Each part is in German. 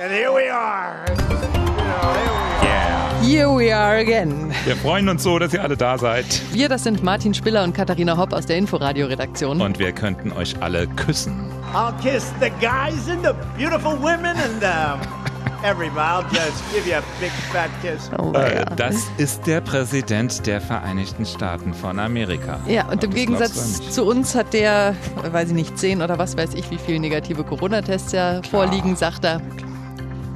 And here we are. Yeah. Here we are again. Wir freuen uns so, dass ihr alle da seid. Wir, das sind Martin Spiller und Katharina Hopp aus der Inforadio-Redaktion. Und wir könnten euch alle küssen. I'll kiss the guys and the beautiful women and um, everybody. I'll just give you a big fat kiss. Oh, Äh, ja. Das ist der Präsident der Vereinigten Staaten von Amerika. Ja, und im glaubst du Gegensatz zu uns hat der, weiß ich nicht, zehn oder was weiß ich, wie viele negative Corona-Tests ja vorliegen, sagt er.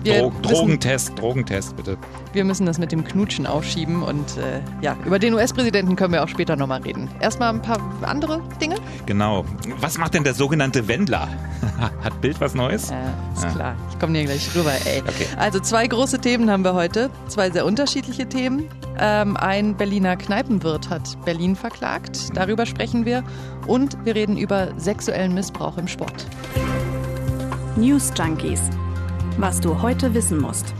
Wir Dro müssen, Drogentest, Drogentest, bitte. wir müssen das mit dem Knutschen aufschieben und äh, ja, über den US-Präsidenten können wir auch später nochmal reden. Erstmal ein paar andere Dinge. Genau. Was macht denn der sogenannte Wendler? Hat Bild was Neues? Ja, ist Ah. klar. Ich komme dir gleich rüber, ey. Okay. Also zwei große Themen haben wir heute. Zwei sehr unterschiedliche Themen. Ähm, ein Berliner Kneipenwirt hat Berlin verklagt. Darüber sprechen wir. Und wir reden über sexuellen Missbrauch im Sport. News Junkies. Was du heute wissen musst.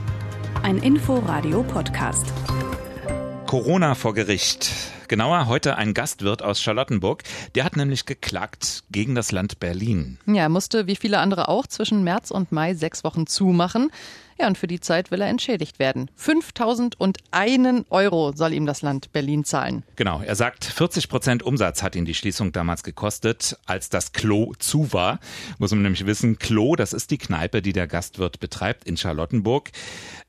Ein Info-Radio-Podcast. Corona vor Gericht. Genauer heute ein Gastwirt aus Charlottenburg. Der hat nämlich geklagt gegen das Land Berlin. Ja, er musste wie viele andere auch zwischen März und Mai sechs Wochen zumachen. Ja, und für die Zeit will er entschädigt werden. 5001 Euro soll ihm das Land Berlin zahlen. Genau, er sagt, 40 Prozent Umsatz hat ihn die Schließung damals gekostet, als das Klo zu war. Muss man nämlich wissen, Klo, das ist die Kneipe, die der Gastwirt betreibt in Charlottenburg.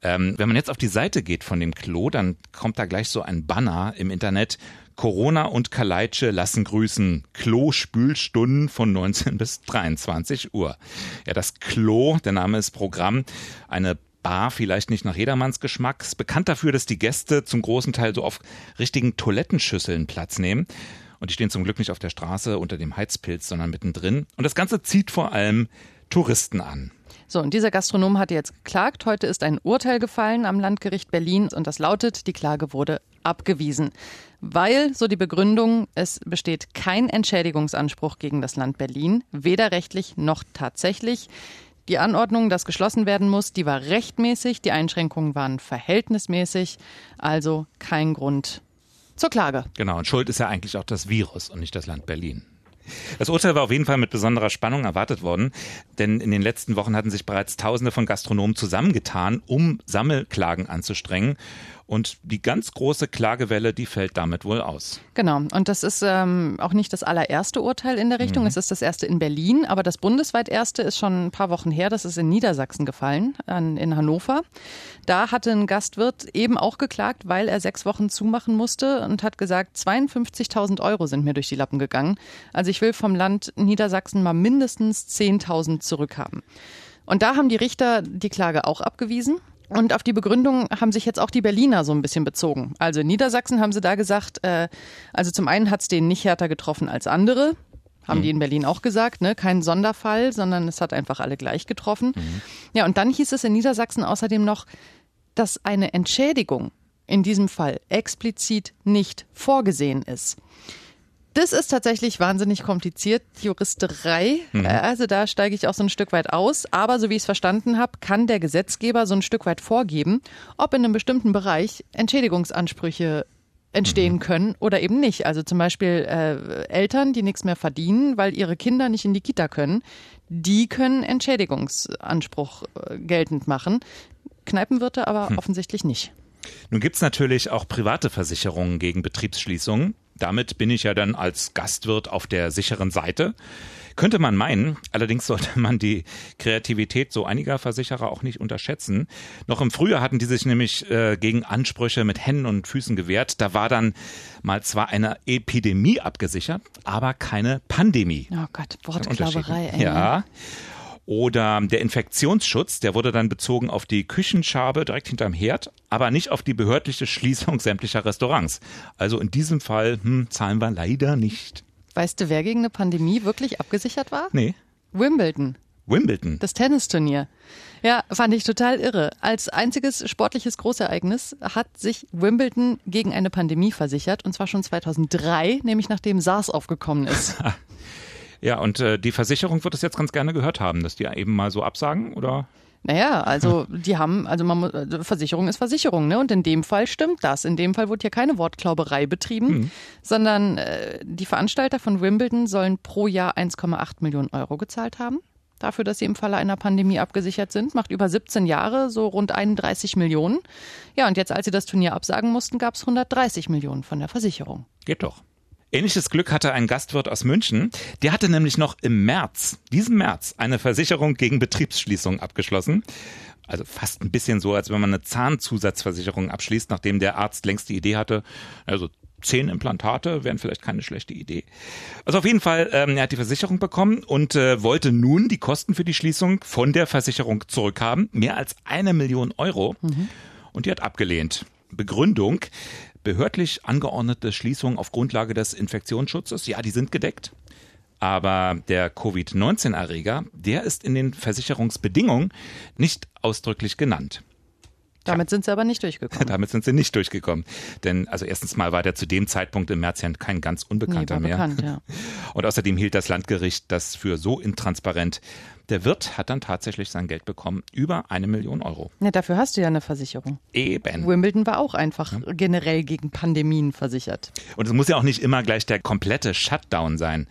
Ähm, wenn man jetzt auf die Seite geht von dem Klo, dann kommt da gleich so ein Banner im Internet. Corona und Kaleitsche lassen grüßen. Klo-Spülstunden von 19 bis 23 Uhr. Ja, das Klo, der Name ist Programm, eine Bar vielleicht nicht nach jedermanns Geschmack. Ist bekannt dafür, dass die Gäste zum großen Teil so auf richtigen Toilettenschüsseln Platz nehmen. Und die stehen zum Glück nicht auf der Straße unter dem Heizpilz, sondern mittendrin. Und das Ganze zieht vor allem Touristen an. So, und dieser Gastronom hat jetzt geklagt. Heute ist ein Urteil gefallen am Landgericht Berlin und das lautet, die Klage wurde abgewiesen. Weil, so die Begründung, es besteht kein Entschädigungsanspruch gegen das Land Berlin, weder rechtlich noch tatsächlich. Die Anordnung, dass geschlossen werden muss, die war rechtmäßig, die Einschränkungen waren verhältnismäßig, also kein Grund zur Klage. Genau, und schuld ist ja eigentlich auch das Virus und nicht das Land Berlin. Das Urteil war auf jeden Fall mit besonderer Spannung erwartet worden, denn in den letzten Wochen hatten sich bereits Tausende von Gastronomen zusammengetan, um Sammelklagen anzustrengen. Und die ganz große Klagewelle, die fällt damit wohl aus. Genau. Und das ist ähm, auch nicht das allererste Urteil in der Richtung. Es ist das erste in Berlin, aber das bundesweit erste ist schon ein paar Wochen her. Das ist in Niedersachsen gefallen, an, in Hannover. Da hatte ein Gastwirt eben auch geklagt, weil er sechs Wochen zumachen musste und hat gesagt, 52.000 Euro sind mir durch die Lappen gegangen. Also ich will vom Land Niedersachsen mal mindestens 10.000 zurückhaben. Und da haben die Richter die Klage auch abgewiesen. Und auf die Begründung haben sich jetzt auch die Berliner so ein bisschen bezogen. Also in Niedersachsen haben sie da gesagt, äh, also zum einen hat es denen nicht härter getroffen als andere. Haben die in Berlin auch gesagt, ne? Kein Sonderfall, sondern es hat einfach alle gleich getroffen. Ja, und dann hieß es in Niedersachsen außerdem noch, dass eine Entschädigung in diesem Fall explizit nicht vorgesehen ist. Das ist tatsächlich wahnsinnig kompliziert, Juristerei. Äh, Also da steige ich auch so ein Stück weit aus. Aber so wie ich es verstanden habe, kann der Gesetzgeber so ein Stück weit vorgeben, ob in einem bestimmten Bereich Entschädigungsansprüche entstehen können oder eben nicht. Also zum Beispiel äh, Eltern, die nichts mehr verdienen, weil ihre Kinder nicht in die Kita können, die können Entschädigungsanspruch äh, geltend machen. Kneipenwirte aber offensichtlich nicht. Nun gibt's natürlich auch private Versicherungen gegen Betriebsschließungen. Damit bin ich ja dann als Gastwirt auf der sicheren Seite. Könnte man meinen, allerdings sollte man die Kreativität so einiger Versicherer auch nicht unterschätzen. Noch im Frühjahr hatten die sich nämlich äh, gegen Ansprüche mit Händen und Füßen gewehrt. Da war dann mal zwar eine Epidemie abgesichert, aber keine Pandemie. Oh Gott. Wortklauberei. Ja. Oder der Infektionsschutz, der wurde dann bezogen auf die Küchenschabe direkt hinterm Herd, aber nicht auf die behördliche Schließung sämtlicher Restaurants. Also in diesem Fall hm, zahlen wir leider nicht. Weißt du, wer gegen eine Pandemie wirklich abgesichert war? Nee, Wimbledon, Wimbledon. das Tennisturnier. Ja, fand ich total irre. Als einziges sportliches Großereignis hat sich Wimbledon gegen eine Pandemie versichert, und zwar schon 2003, nämlich nachdem SARS aufgekommen ist. Ja, und äh, die Versicherung wird es jetzt ganz gerne gehört haben, dass die eben mal so absagen, oder? Naja, also die haben, also man muss, also Versicherung ist Versicherung, ne? Und in dem Fall stimmt das. In dem Fall wurde hier keine Wortklauberei betrieben, sondern äh, die Veranstalter von Wimbledon sollen pro Jahr 1,8 Millionen Euro gezahlt haben. dafür, dass sie im Falle einer Pandemie abgesichert sind. Macht über 17 Jahre, so rund 31 Millionen. Ja, und jetzt, als sie das Turnier absagen mussten, gab es 130 Millionen von der Versicherung. Geht doch. Ähnliches Glück hatte ein Gastwirt aus München. Der hatte nämlich noch im März, diesen März, eine Versicherung gegen Betriebsschließung abgeschlossen. Also fast ein bisschen so, als wenn man eine Zahnzusatzversicherung abschließt, nachdem der Arzt längst die Idee hatte, also zehn Implantate wären vielleicht keine schlechte Idee. Also auf jeden Fall, ähm, er hat die Versicherung bekommen und äh, wollte nun die Kosten für die Schließung von der Versicherung zurückhaben. Mehr als eine Million Euro. Mhm. Und die hat abgelehnt. Begründung, behördlich angeordnete Schließungen auf Grundlage des Infektionsschutzes, ja, die sind gedeckt. Aber der Covid-19-Erreger, der ist in den Versicherungsbedingungen nicht ausdrücklich genannt. Damit sind sie aber nicht durchgekommen. Damit sind sie nicht durchgekommen. Denn also erstens mal war der zu dem Zeitpunkt im März ja kein ganz Unbekannter nee, mehr. Bekannt, ja. Und außerdem hielt das Landgericht das für so intransparent. Der Wirt hat dann tatsächlich sein Geld bekommen, über eine Million Euro. Ja, dafür hast du ja eine Versicherung. Eben. Wimbledon war auch einfach ja. generell gegen Pandemien versichert. Und es muss ja auch nicht immer gleich der komplette Shutdown sein.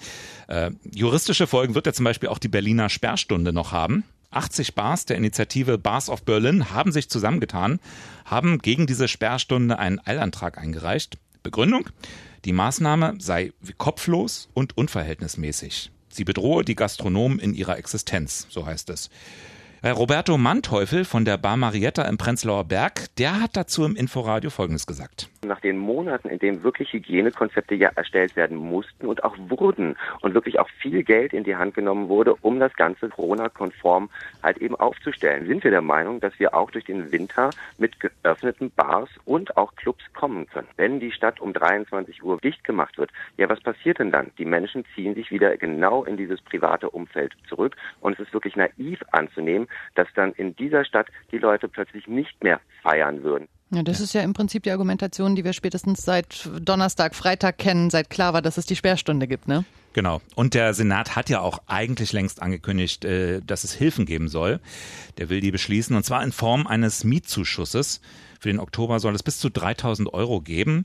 Äh, juristische Folgen wird ja zum Beispiel auch die Berliner Sperrstunde noch haben. 80 Bars der Initiative Bars of Berlin haben sich zusammengetan, haben gegen diese Sperrstunde einen Eilantrag eingereicht. Begründung? Die Maßnahme sei kopflos und unverhältnismäßig. Sie bedrohe die Gastronomen in ihrer Existenz, so heißt es. Roberto Manteuffel von der Bar Marietta im Prenzlauer Berg, der hat dazu im Inforadio Folgendes gesagt. Nach den Monaten, in denen wirklich Hygienekonzepte ja erstellt werden mussten und auch wurden und wirklich auch viel Geld in die Hand genommen wurde, um das Ganze Corona-konform halt eben aufzustellen, sind wir der Meinung, dass wir auch durch den Winter mit geöffneten Bars und auch Clubs kommen können. Wenn die Stadt um 23 Uhr dicht gemacht wird, ja, was passiert denn dann? Die Menschen ziehen sich wieder genau in dieses private Umfeld zurück und es ist wirklich naiv anzunehmen, dass dann in dieser Stadt die Leute plötzlich nicht mehr feiern würden. Ja, das ist ja im Prinzip die Argumentation, die wir spätestens seit Donnerstag, Freitag kennen, seit klar war, dass es die Sperrstunde gibt, ne? Genau. Und der Senat hat ja auch eigentlich längst angekündigt, äh, dass es Hilfen geben soll. Der will die beschließen und zwar in Form eines Mietzuschusses. Für den Oktober soll es bis zu 3000 Euro geben.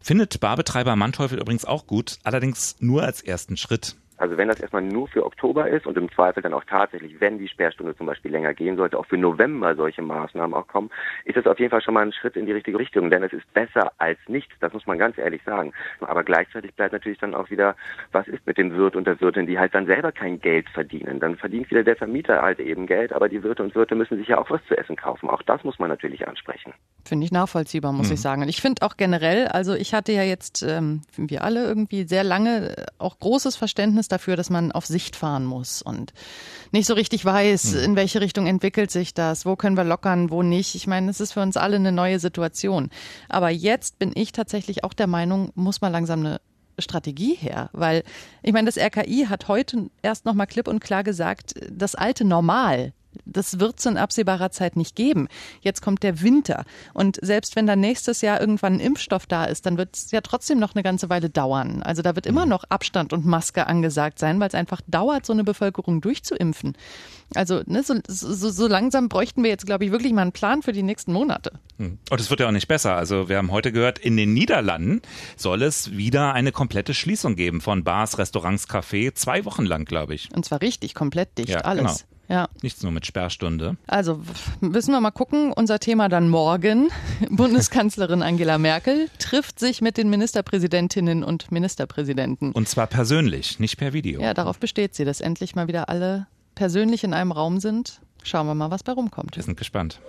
Findet Barbetreiber Manteuffel übrigens auch gut, allerdings nur als ersten Schritt. Also wenn das erstmal nur für Oktober ist und im Zweifel dann auch tatsächlich, wenn die Sperrstunde zum Beispiel länger gehen sollte, auch für November solche Maßnahmen auch kommen, ist das auf jeden Fall schon mal ein Schritt in die richtige Richtung, denn es ist besser als nichts, das muss man ganz ehrlich sagen. Aber gleichzeitig bleibt natürlich dann auch wieder, was ist mit dem Wirt und der Wirtin, die halt dann selber kein Geld verdienen. Dann verdient wieder der Vermieter halt eben Geld, aber die Wirte und Wirte müssen sich ja auch was zu essen kaufen. Auch das muss man natürlich ansprechen. Finde ich nachvollziehbar, muss mhm. ich sagen. Und ich finde auch generell, also ich hatte ja jetzt, ähm, wir alle irgendwie sehr lange auch großes Verständnis dafür, dass man auf Sicht fahren muss und nicht so richtig weiß, mhm. in welche Richtung entwickelt sich das, wo können wir lockern, wo nicht. Ich meine, es ist für uns alle eine neue Situation. Aber jetzt bin ich tatsächlich auch der Meinung, muss man langsam eine Strategie her? Weil ich meine, das RKI hat heute erst noch mal klipp und klar gesagt, das alte Normal, das wird es in absehbarer Zeit nicht geben. Jetzt kommt der Winter. Und selbst wenn dann nächstes Jahr irgendwann ein Impfstoff da ist, dann wird es ja trotzdem noch eine ganze Weile dauern. Also da wird immer mhm. noch Abstand und Maske angesagt sein, weil es einfach dauert, so eine Bevölkerung durchzuimpfen. Also ne, so, so, so langsam bräuchten wir jetzt, glaube ich, wirklich mal einen Plan für die nächsten Monate. Hm. Und es wird ja auch nicht besser. Also wir haben heute gehört, in den Niederlanden soll es wieder eine komplette Schließung geben von Bars, Restaurants, Café. Zwei Wochen lang, glaube ich. Und zwar richtig, komplett dicht, ja, alles. Genau. Ja. Nichts nur mit Sperrstunde. Also müssen wir mal gucken. Unser Thema dann morgen. Bundeskanzlerin Angela Merkel trifft sich mit den Ministerpräsidentinnen und Ministerpräsidenten. Und zwar persönlich, nicht per Video. Ja, darauf besteht sie, dass endlich mal wieder alle persönlich in einem Raum sind. Schauen wir mal, was bei rumkommt. Wir sind gespannt.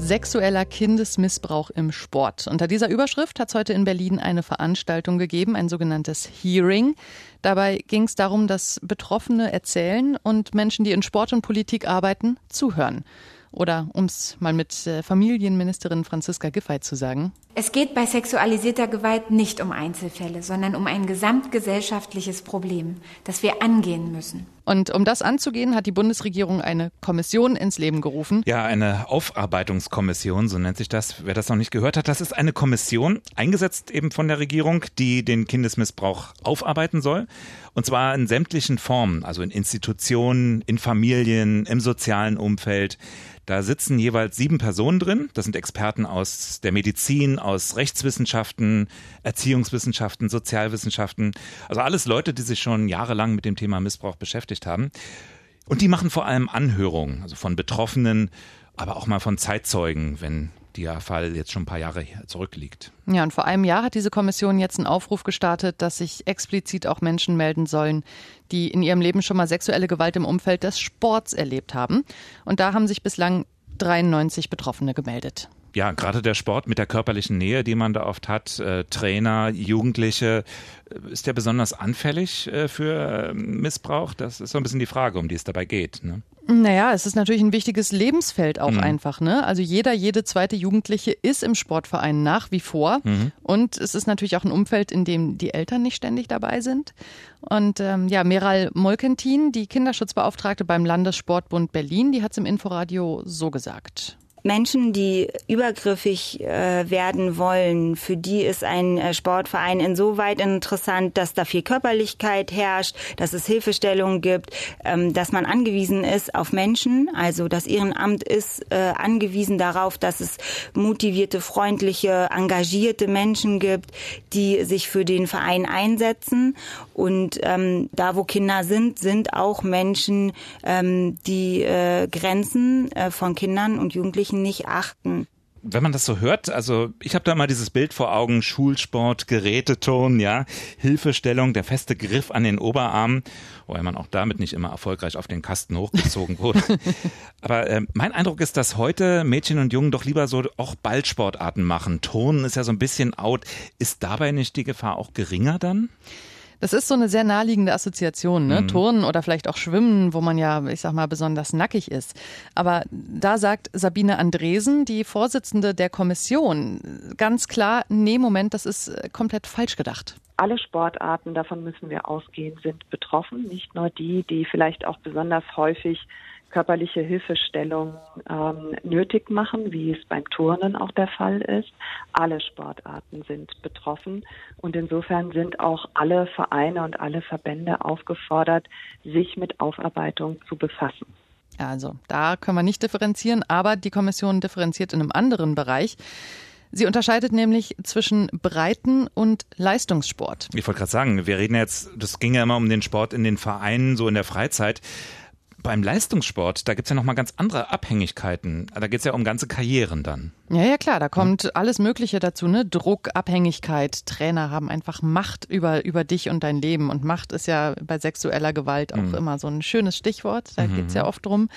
Sexueller Kindesmissbrauch im Sport. Unter dieser Überschrift hat es heute in Berlin eine Veranstaltung gegeben, ein sogenanntes Hearing. Dabei ging es darum, dass Betroffene erzählen und Menschen, die in Sport und Politik arbeiten, zuhören. Oder um es mal mit äh, Familienministerin Franziska Giffey zu sagen. Es geht bei sexualisierter Gewalt nicht um Einzelfälle, sondern um ein gesamtgesellschaftliches Problem, das wir angehen müssen. Und um das anzugehen, hat die Bundesregierung eine Kommission ins Leben gerufen. Ja, eine Aufarbeitungskommission, so nennt sich das. Wer das noch nicht gehört hat, das ist eine Kommission, eingesetzt eben von der Regierung, die den Kindesmissbrauch aufarbeiten soll. Und zwar in sämtlichen Formen, also in Institutionen, in Familien, im sozialen Umfeld. Da sitzen jeweils sieben Personen drin. Das sind Experten aus der Medizin, aus Rechtswissenschaften, Erziehungswissenschaften, Sozialwissenschaften. Also alles Leute, die sich schon jahrelang mit dem Thema Missbrauch beschäftigt haben. Und die machen vor allem Anhörungen, also von Betroffenen, aber auch mal von Zeitzeugen, wenn der Fall jetzt schon ein paar Jahre zurückliegt. Ja, und vor einem Jahr hat diese Kommission jetzt einen Aufruf gestartet, dass sich explizit auch Menschen melden sollen, die in ihrem Leben schon mal sexuelle Gewalt im Umfeld des Sports erlebt haben. Und da haben sich bislang 93 Betroffene gemeldet ja, gerade der Sport mit der körperlichen Nähe, die man da oft hat, äh, Trainer, Jugendliche, äh, ist der besonders anfällig äh, für äh, Missbrauch? Das ist so ein bisschen die Frage, um die es dabei geht. Ne? Naja, es ist natürlich ein wichtiges Lebensfeld auch mhm. einfach. Ne? Also jeder, jede zweite Jugendliche ist im Sportverein nach wie vor. Mhm. Und es ist natürlich auch ein Umfeld, in dem die Eltern nicht ständig dabei sind. Und ähm, ja, Meral Molkentin, die Kinderschutzbeauftragte beim Landessportbund Berlin, die hat es im Inforadio so gesagt. Menschen, die übergriffig äh, werden wollen, für die ist ein äh, Sportverein insoweit interessant, dass da viel Körperlichkeit herrscht, dass es Hilfestellungen gibt, ähm, dass man angewiesen ist auf Menschen. Also das Ehrenamt ist äh, angewiesen darauf, dass es motivierte, freundliche, engagierte Menschen gibt, die sich für den Verein einsetzen. Und ähm, da, wo Kinder sind, sind auch Menschen, ähm, die äh, Grenzen äh, von Kindern und Jugendlichen Jugendlichen nicht achten. Wenn man das so hört, also ich habe da mal dieses Bild vor Augen, Schulsport, Geräteton, ja, Hilfestellung, der feste Griff an den Oberarm, wobei man auch damit nicht immer erfolgreich auf den Kasten hochgezogen wurde. Aber äh, mein Eindruck ist, dass heute Mädchen und Jungen doch lieber so auch Ballsportarten machen. Turnen ist ja so ein bisschen out. Ist dabei nicht die Gefahr auch geringer dann? Das ist so eine sehr naheliegende Assoziation, ne? Mhm. Turnen oder vielleicht auch Schwimmen, wo man ja, ich sag mal, besonders nackig ist. Aber da sagt Sabine Andresen, die Vorsitzende der Kommission, ganz klar, nee, Moment, das ist äh, komplett falsch gedacht alle Sportarten, davon müssen wir ausgehen, sind betroffen. Nicht nur die, die vielleicht auch besonders häufig körperliche Hilfestellung ähm, nötig machen, wie es beim Turnen auch der Fall ist. Alle Sportarten sind betroffen und insofern sind auch alle Vereine und alle Verbände aufgefordert, sich mit Aufarbeitung zu befassen. Also da können wir nicht differenzieren, aber die Kommission differenziert in einem anderen Bereich. Sie unterscheidet nämlich zwischen Breiten- und Leistungssport. Ich wollte gerade sagen, wir reden jetzt, das ging ja immer um den Sport in den Vereinen, so in der Freizeit beim Leistungssport, da gibt's ja nochmal ganz andere Abhängigkeiten. Da geht's ja um ganze Karrieren dann. Ja, ja, klar, da kommt alles Mögliche dazu, ne? Druck, Abhängigkeit. Trainer haben einfach Macht über, über dich und dein Leben. Und Macht ist ja bei sexueller Gewalt auch mhm. immer so ein schönes Stichwort. Da mhm. geht's ja oft drum.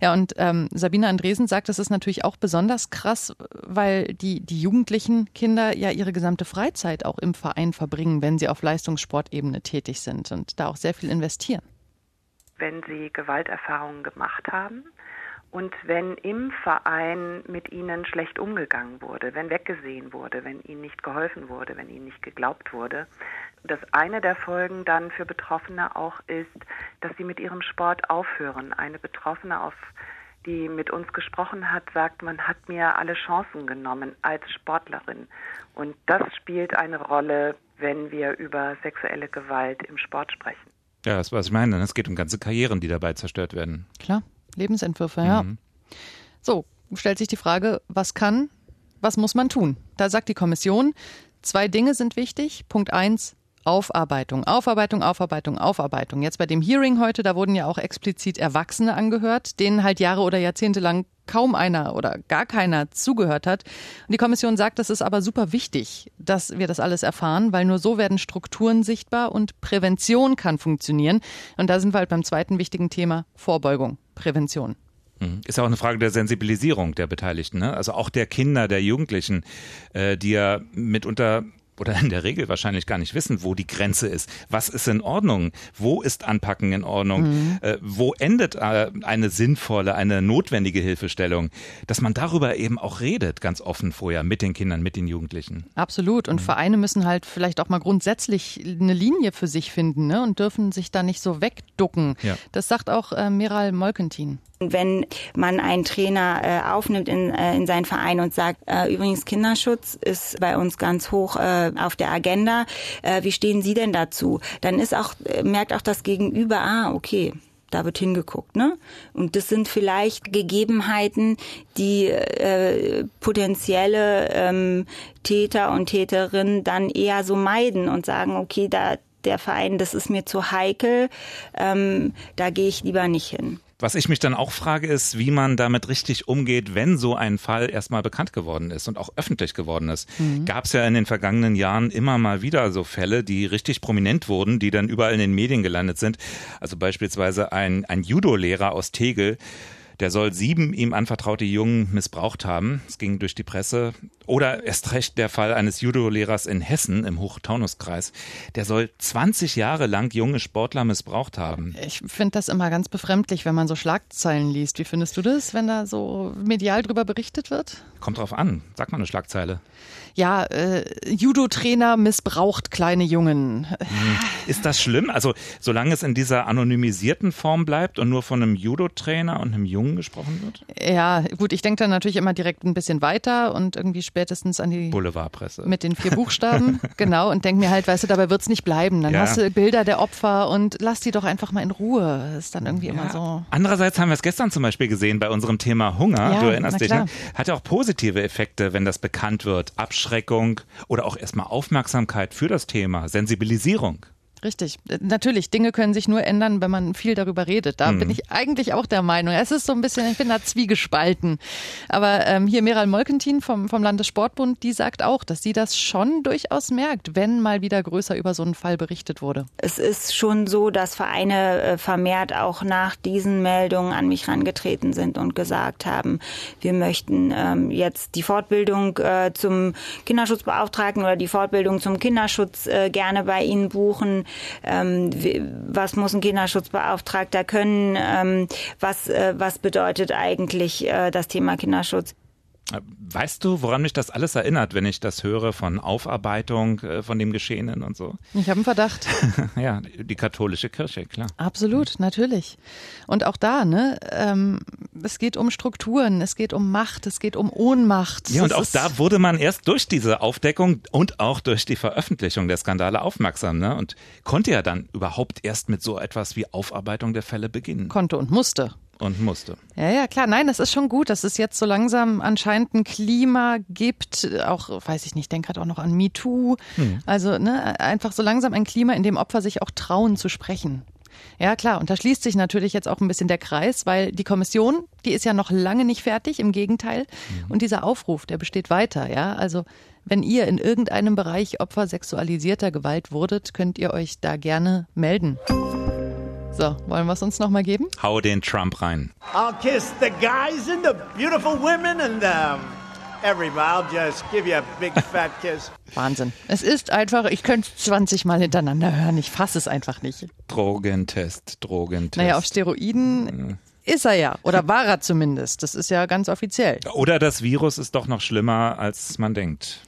Ja, und ähm, Sabine Andresen sagt, das ist natürlich auch besonders krass, weil die, die jugendlichen Kinder ja ihre gesamte Freizeit auch im Verein verbringen, wenn sie auf Leistungssportebene tätig sind und da auch sehr viel investieren wenn sie Gewalterfahrungen gemacht haben und wenn im Verein mit ihnen schlecht umgegangen wurde, wenn weggesehen wurde, wenn ihnen nicht geholfen wurde, wenn ihnen nicht geglaubt wurde. Das eine der Folgen dann für Betroffene auch ist, dass sie mit ihrem Sport aufhören. Eine Betroffene, auf die mit uns gesprochen hat, sagt, man hat mir alle Chancen genommen als Sportlerin. Und das spielt eine Rolle, wenn wir über sexuelle Gewalt im Sport sprechen. Ja, das ist, was ich meine. Es geht um ganze Karrieren, die dabei zerstört werden. Klar, Lebensentwürfe, ja. Mhm. So, stellt sich die Frage, was kann, was muss man tun? Da sagt die Kommission, zwei Dinge sind wichtig. Punkt eins, Aufarbeitung, Aufarbeitung, Aufarbeitung, Aufarbeitung. Jetzt bei dem Hearing heute, da wurden ja auch explizit Erwachsene angehört, denen halt Jahre oder Jahrzehnte lang kaum einer oder gar keiner zugehört hat. Und die Kommission sagt, das ist aber super wichtig, dass wir das alles erfahren, weil nur so werden Strukturen sichtbar und Prävention kann funktionieren. Und da sind wir halt beim zweiten wichtigen Thema Vorbeugung, Prävention. Mhm. Ist ja auch eine Frage der Sensibilisierung der Beteiligten, ne? also auch der Kinder, der Jugendlichen, äh, die ja mitunter oder in der Regel wahrscheinlich gar nicht wissen, wo die Grenze ist. Was ist in Ordnung? Wo ist Anpacken in Ordnung? Mhm. Äh, wo endet äh, eine sinnvolle, eine notwendige Hilfestellung? Dass man darüber eben auch redet, ganz offen vorher mit den Kindern, mit den Jugendlichen. Absolut. Und mhm. Vereine müssen halt vielleicht auch mal grundsätzlich eine Linie für sich finden ne? und dürfen sich da nicht so wegducken. Ja. Das sagt auch äh, Miral Molkentin. Wenn man einen Trainer äh, aufnimmt in, äh, in seinen Verein und sagt, äh, übrigens Kinderschutz ist bei uns ganz hoch äh, auf der Agenda, äh, wie stehen Sie denn dazu? Dann ist auch, äh, merkt auch das Gegenüber, ah, okay, da wird hingeguckt, ne? Und das sind vielleicht Gegebenheiten, die äh, potenzielle ähm, Täter und Täterinnen dann eher so meiden und sagen, okay, da der Verein, das ist mir zu heikel, ähm, da gehe ich lieber nicht hin. Was ich mich dann auch frage, ist, wie man damit richtig umgeht, wenn so ein Fall erstmal bekannt geworden ist und auch öffentlich geworden ist. Mhm. Gab es ja in den vergangenen Jahren immer mal wieder so Fälle, die richtig prominent wurden, die dann überall in den Medien gelandet sind. Also beispielsweise ein, ein Judo-Lehrer aus Tegel, der soll sieben ihm anvertraute Jungen missbraucht haben. Es ging durch die Presse. Oder erst recht der Fall eines Judo-Lehrers in Hessen im Hochtaunuskreis. Der soll 20 Jahre lang junge Sportler missbraucht haben. Ich finde das immer ganz befremdlich, wenn man so Schlagzeilen liest. Wie findest du das, wenn da so medial drüber berichtet wird? Kommt drauf an. Sag mal eine Schlagzeile ja, äh, Judo-Trainer missbraucht kleine Jungen. Ist das schlimm? Also solange es in dieser anonymisierten Form bleibt und nur von einem Judo-Trainer und einem Jungen gesprochen wird? Ja, gut, ich denke dann natürlich immer direkt ein bisschen weiter und irgendwie spätestens an die Boulevardpresse. Mit den vier Buchstaben, genau, und denke mir halt, weißt du, dabei wird es nicht bleiben. Dann ja. hast du Bilder der Opfer und lass die doch einfach mal in Ruhe. Ist dann irgendwie ja. immer so. Andererseits haben wir es gestern zum Beispiel gesehen bei unserem Thema Hunger. Ja, du erinnerst dich, ne? Hat ja auch positive Effekte, wenn das bekannt wird. Absch Abschreckung oder auch erstmal Aufmerksamkeit für das Thema, Sensibilisierung. Richtig. Natürlich, Dinge können sich nur ändern, wenn man viel darüber redet. Da mhm. bin ich eigentlich auch der Meinung. Es ist so ein bisschen, ich bin da zwiegespalten. Aber ähm, hier Meral Molkentin vom, vom Landessportbund, die sagt auch, dass sie das schon durchaus merkt, wenn mal wieder größer über so einen Fall berichtet wurde. Es ist schon so, dass Vereine äh, vermehrt auch nach diesen Meldungen an mich herangetreten sind und gesagt haben, wir möchten ähm, jetzt die Fortbildung äh, zum Kinderschutzbeauftragten oder die Fortbildung zum Kinderschutz äh, gerne bei Ihnen buchen ähm, was muss ein Kinderschutzbeauftragter können, ähm, was, äh, was bedeutet eigentlich äh, das Thema Kinderschutz. Weißt du, woran mich das alles erinnert, wenn ich das höre von Aufarbeitung äh, von dem Geschehenen und so? Ich habe einen Verdacht. ja, die katholische Kirche, klar. Absolut, natürlich. Und auch da, ne, ähm, es geht um Strukturen, es geht um Macht, es geht um Ohnmacht. Ja, und auch da wurde man erst durch diese Aufdeckung und auch durch die Veröffentlichung der Skandale aufmerksam, ne? Und konnte ja dann überhaupt erst mit so etwas wie Aufarbeitung der Fälle beginnen. Konnte und musste und musste. Ja, ja, klar. Nein, das ist schon gut, dass es jetzt so langsam anscheinend ein Klima gibt. Auch, weiß ich nicht, denke gerade auch noch an MeToo. Hm. Also ne, einfach so langsam ein Klima, in dem Opfer sich auch trauen zu sprechen. Ja, klar. Und da schließt sich natürlich jetzt auch ein bisschen der Kreis, weil die Kommission, die ist ja noch lange nicht fertig, im Gegenteil. Mhm. Und dieser Aufruf, der besteht weiter, ja. Also, wenn ihr in irgendeinem Bereich Opfer sexualisierter Gewalt wurdet, könnt ihr euch da gerne melden. So, wollen wir es uns nochmal geben? Hau den Trump rein. I'll kiss the guys and the beautiful women and um, everybody. I'll just give you a big fat kiss. Wahnsinn. Es ist einfach, ich könnte 20 Mal hintereinander hören. Ich fasse es einfach nicht. Drogentest, Drogentest. Naja, auf Steroiden. Ist er ja. Oder war er zumindest. Das ist ja ganz offiziell. Oder das Virus ist doch noch schlimmer, als man denkt.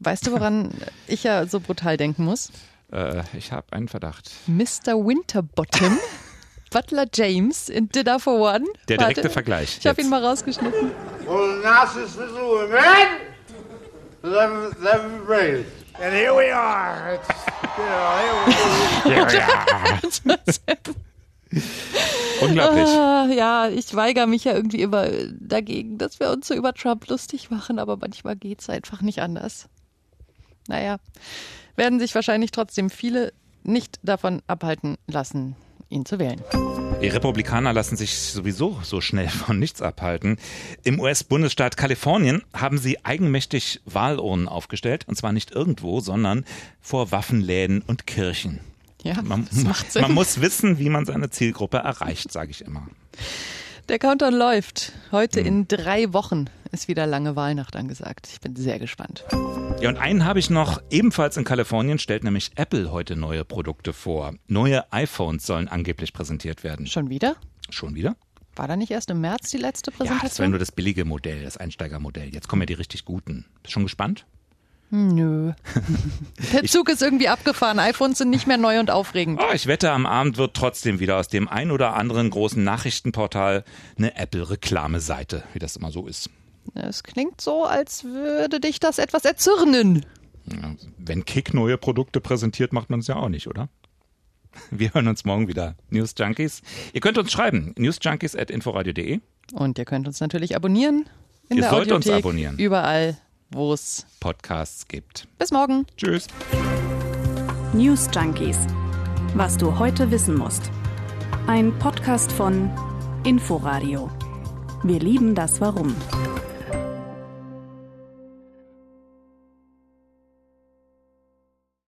Weißt du, woran ich ja so brutal denken muss? Äh, ich habe einen Verdacht. Mr. Winterbottom. Butler James in Dinner for One. Der direkte Warte, Vergleich. Ich habe ihn mal rausgeschnitten. And here we are. Unglaublich. Ah, ja, ich weigere mich ja irgendwie immer dagegen, dass wir uns so über Trump lustig machen, aber manchmal geht es einfach nicht anders. Naja, werden sich wahrscheinlich trotzdem viele nicht davon abhalten lassen, ihn zu wählen. Die Republikaner lassen sich sowieso so schnell von nichts abhalten. Im US-Bundesstaat Kalifornien haben sie eigenmächtig Wahlurnen aufgestellt. Und zwar nicht irgendwo, sondern vor Waffenläden und Kirchen. Ja, man, man muss wissen, wie man seine Zielgruppe erreicht, sage ich immer. Der Countdown läuft. Heute hm. in drei Wochen ist wieder lange Wahlnacht angesagt. Ich bin sehr gespannt. Ja, und einen habe ich noch. Ebenfalls in Kalifornien stellt nämlich Apple heute neue Produkte vor. Neue iPhones sollen angeblich präsentiert werden. Schon wieder? Schon wieder? War da nicht erst im März die letzte Präsentation? Ja, das war nur das billige Modell, das Einsteigermodell. Jetzt kommen ja die richtig guten. Bist du schon gespannt? Nö. Der Zug ist irgendwie abgefahren. iPhones sind nicht mehr neu und aufregend. Oh, ich wette, am Abend wird trotzdem wieder aus dem ein oder anderen großen Nachrichtenportal eine Apple-Reklameseite, wie das immer so ist. Es klingt so, als würde dich das etwas erzürnen. Wenn Kick neue Produkte präsentiert, macht man es ja auch nicht, oder? Wir hören uns morgen wieder. News Junkies. Ihr könnt uns schreiben. newsjunkies.inforadio.de. Und ihr könnt uns natürlich abonnieren. In ihr der sollt Audiothek, uns abonnieren. Überall, wo es Podcasts gibt. Bis morgen. Tschüss. News Junkies. Was du heute wissen musst. Ein Podcast von Inforadio. Wir lieben das Warum.